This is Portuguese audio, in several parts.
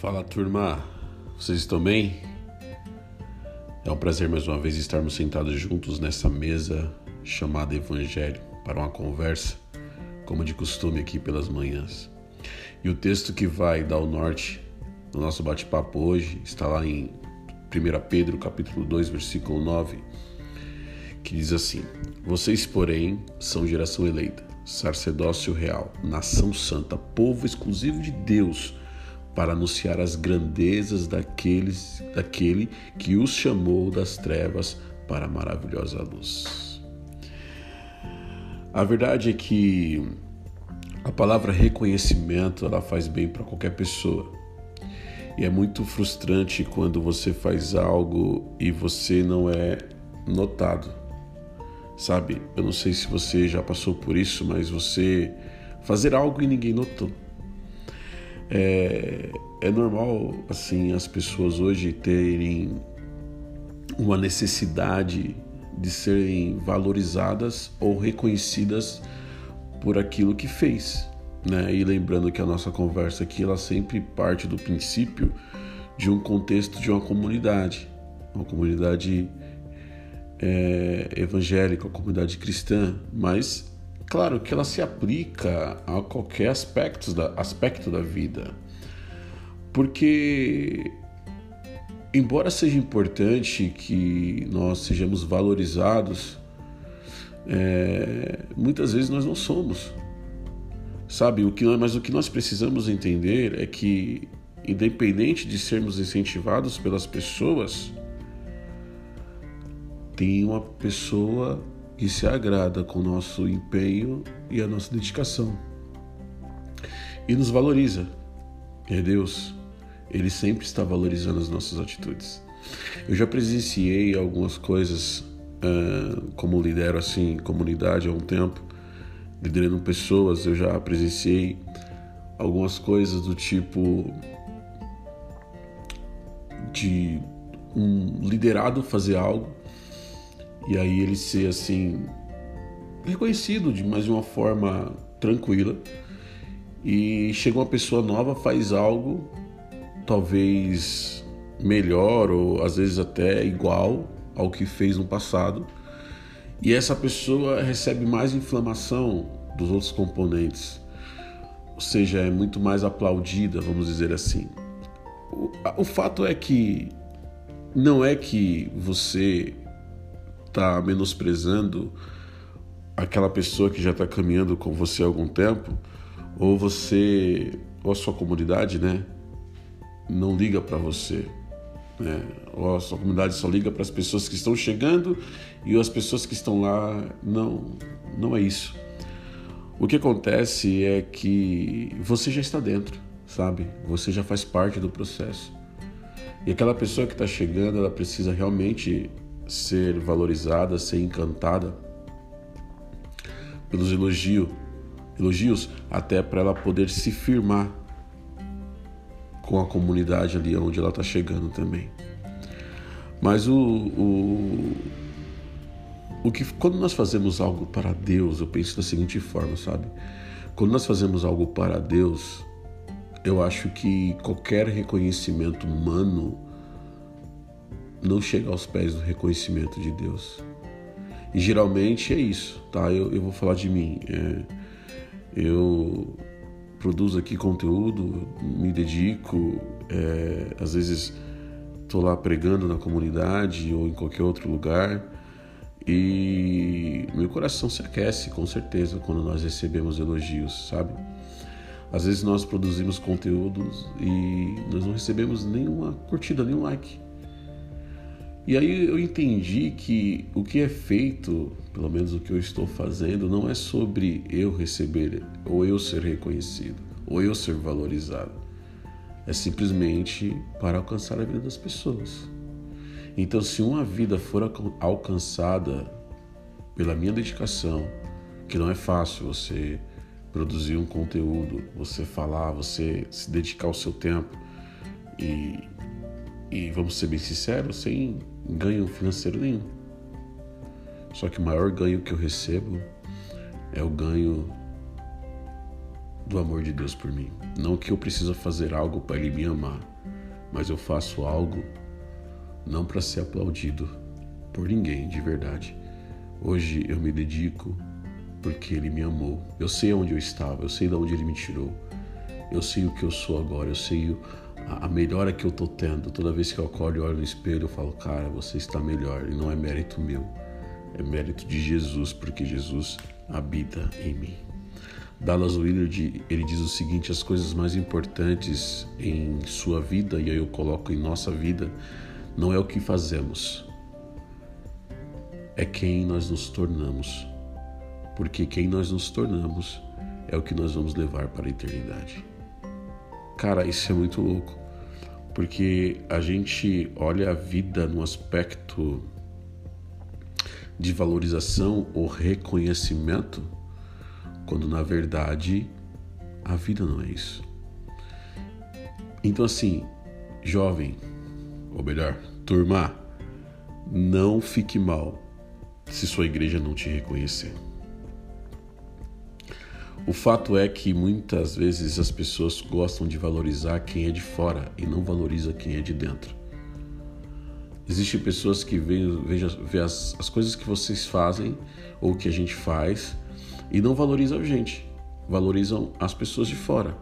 Fala turma, vocês estão bem? É um prazer mais uma vez estarmos sentados juntos nessa mesa chamada Evangelho para uma conversa, como de costume aqui pelas manhãs. E o texto que vai dar o norte no nosso bate-papo hoje está lá em 1 Pedro capítulo 2, versículo 9, que diz assim: Vocês, porém, são geração eleita, sacerdócio real, nação santa, povo exclusivo de Deus para anunciar as grandezas daqueles, daquele que os chamou das trevas para a maravilhosa luz. A verdade é que a palavra reconhecimento ela faz bem para qualquer pessoa. E é muito frustrante quando você faz algo e você não é notado. Sabe? Eu não sei se você já passou por isso, mas você fazer algo e ninguém notou. É, é normal assim as pessoas hoje terem uma necessidade de serem valorizadas ou reconhecidas por aquilo que fez, né? E lembrando que a nossa conversa aqui ela sempre parte do princípio de um contexto de uma comunidade, uma comunidade é, evangélica, uma comunidade cristã, mas Claro que ela se aplica a qualquer aspecto da, aspecto da vida, porque, embora seja importante que nós sejamos valorizados, é, muitas vezes nós não somos. Sabe, o que nós, mas o que nós precisamos entender é que, independente de sermos incentivados pelas pessoas, tem uma pessoa que se agrada com o nosso empenho e a nossa dedicação. E nos valoriza. É Deus. Ele sempre está valorizando as nossas atitudes. Eu já presenciei algumas coisas uh, como lidero assim comunidade há um tempo, liderando pessoas. Eu já presenciei algumas coisas do tipo de um liderado fazer algo e aí ele ser assim reconhecido de mais uma forma tranquila. E chega uma pessoa nova faz algo talvez melhor ou às vezes até igual ao que fez no passado. E essa pessoa recebe mais inflamação dos outros componentes. Ou seja é muito mais aplaudida vamos dizer assim. O, o fato é que não é que você está menosprezando aquela pessoa que já está caminhando com você há algum tempo, ou você, ou a sua comunidade, né, não liga para você, né? Ou a sua comunidade só liga para as pessoas que estão chegando e as pessoas que estão lá não, não é isso. O que acontece é que você já está dentro, sabe? Você já faz parte do processo. E aquela pessoa que está chegando, ela precisa realmente ser valorizada, ser encantada pelos elogios, elogios até para ela poder se firmar com a comunidade ali onde ela está chegando também. Mas o, o, o que quando nós fazemos algo para Deus, eu penso da seguinte forma, sabe? Quando nós fazemos algo para Deus, eu acho que qualquer reconhecimento humano não chega aos pés do reconhecimento de Deus. E geralmente é isso, tá? Eu, eu vou falar de mim. É, eu produzo aqui conteúdo, me dedico, é, às vezes estou lá pregando na comunidade ou em qualquer outro lugar e meu coração se aquece com certeza quando nós recebemos elogios, sabe? Às vezes nós produzimos conteúdos e nós não recebemos nenhuma curtida, nenhum like. E aí eu entendi que o que é feito, pelo menos o que eu estou fazendo, não é sobre eu receber ou eu ser reconhecido ou eu ser valorizado. É simplesmente para alcançar a vida das pessoas. Então, se uma vida for alcançada pela minha dedicação, que não é fácil você produzir um conteúdo, você falar, você se dedicar o seu tempo e, e vamos ser bem sinceros, sem ganho financeiro nenhum. Só que o maior ganho que eu recebo é o ganho do amor de Deus por mim. Não que eu preciso fazer algo para Ele me amar, mas eu faço algo não para ser aplaudido por ninguém de verdade. Hoje eu me dedico porque Ele me amou. Eu sei onde eu estava, eu sei de onde Ele me tirou, eu sei o que eu sou agora, eu sei a melhora que eu tô tendo. Toda vez que eu acordo e olho no espelho, eu falo, cara, você está melhor. E não é mérito meu, é mérito de Jesus, porque Jesus habita em mim. Dallas Willard ele diz o seguinte: as coisas mais importantes em sua vida e aí eu coloco em nossa vida não é o que fazemos, é quem nós nos tornamos, porque quem nós nos tornamos é o que nós vamos levar para a eternidade. Cara, isso é muito louco, porque a gente olha a vida no aspecto de valorização ou reconhecimento quando na verdade a vida não é isso. Então, assim, jovem, ou melhor, turma, não fique mal se sua igreja não te reconhecer. O fato é que muitas vezes as pessoas gostam de valorizar quem é de fora e não valoriza quem é de dentro. Existem pessoas que veem, as, as coisas que vocês fazem ou que a gente faz e não valorizam a gente, valorizam as pessoas de fora.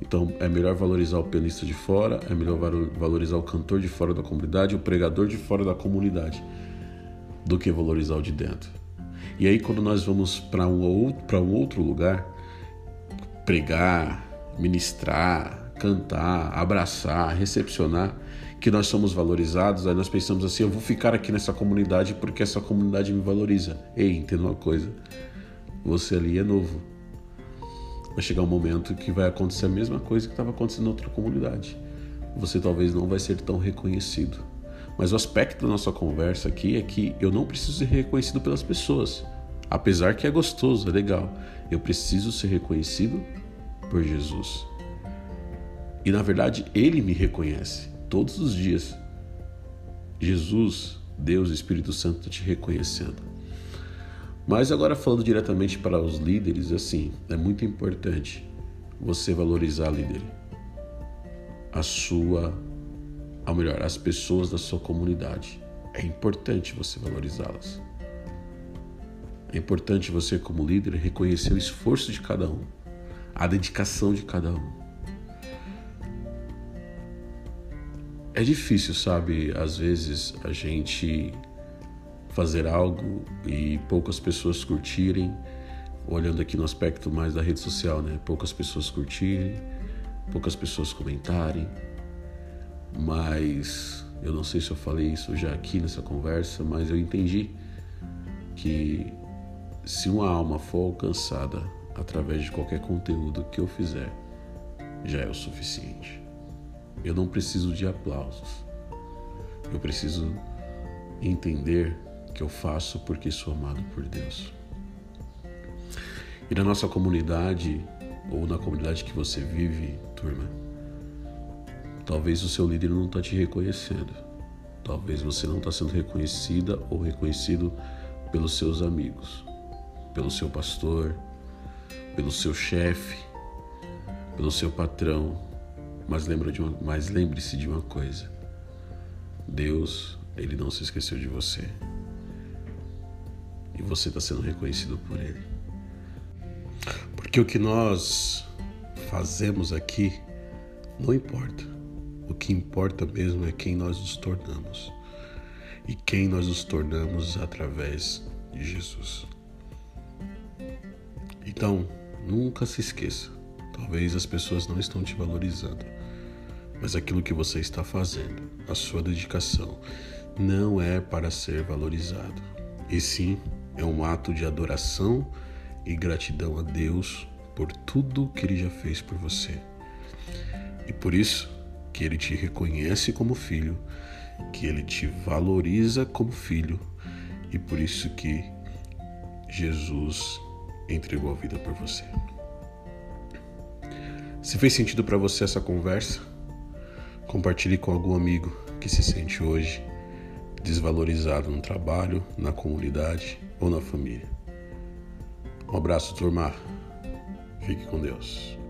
Então é melhor valorizar o pianista de fora, é melhor valorizar o cantor de fora da comunidade, o pregador de fora da comunidade, do que valorizar o de dentro. E aí quando nós vamos para um, um outro lugar, pregar, ministrar, cantar, abraçar, recepcionar, que nós somos valorizados, aí nós pensamos assim, eu vou ficar aqui nessa comunidade porque essa comunidade me valoriza. Ei, entenda uma coisa, você ali é novo. Vai chegar um momento que vai acontecer a mesma coisa que estava acontecendo em outra comunidade. Você talvez não vai ser tão reconhecido. Mas o aspecto da nossa conversa aqui é que eu não preciso ser reconhecido pelas pessoas. Apesar que é gostoso, é legal. Eu preciso ser reconhecido por Jesus. E na verdade, Ele me reconhece todos os dias. Jesus, Deus, Espírito Santo, te reconhecendo. Mas agora falando diretamente para os líderes, assim, é muito importante você valorizar líder. A sua, ou melhor, as pessoas da sua comunidade. É importante você valorizá-las. É importante você, como líder, reconhecer o esforço de cada um, a dedicação de cada um. É difícil, sabe? Às vezes a gente fazer algo e poucas pessoas curtirem, olhando aqui no aspecto mais da rede social, né? Poucas pessoas curtirem, poucas pessoas comentarem, mas eu não sei se eu falei isso já aqui nessa conversa, mas eu entendi que se uma alma for alcançada através de qualquer conteúdo que eu fizer, já é o suficiente. Eu não preciso de aplausos. Eu preciso entender que eu faço porque sou amado por Deus. E na nossa comunidade, ou na comunidade que você vive, turma, talvez o seu líder não está te reconhecendo. Talvez você não está sendo reconhecida ou reconhecido pelos seus amigos, pelo seu pastor, pelo seu chefe, pelo seu patrão. Mas, lembre-se de uma coisa: Deus, Ele não se esqueceu de você e você está sendo reconhecido por Ele. Porque o que nós fazemos aqui não importa. O que importa mesmo é quem nós nos tornamos. E quem nós nos tornamos através de Jesus. Então, nunca se esqueça. Talvez as pessoas não estão te valorizando, mas aquilo que você está fazendo, a sua dedicação, não é para ser valorizado, e sim é um ato de adoração e gratidão a Deus por tudo que Ele já fez por você. E por isso que Ele te reconhece como filho, que Ele te valoriza como filho, e por isso que Jesus entregou a vida por você. Se fez sentido para você essa conversa, compartilhe com algum amigo que se sente hoje desvalorizado no trabalho, na comunidade ou na família. Um abraço, turma. Fique com Deus.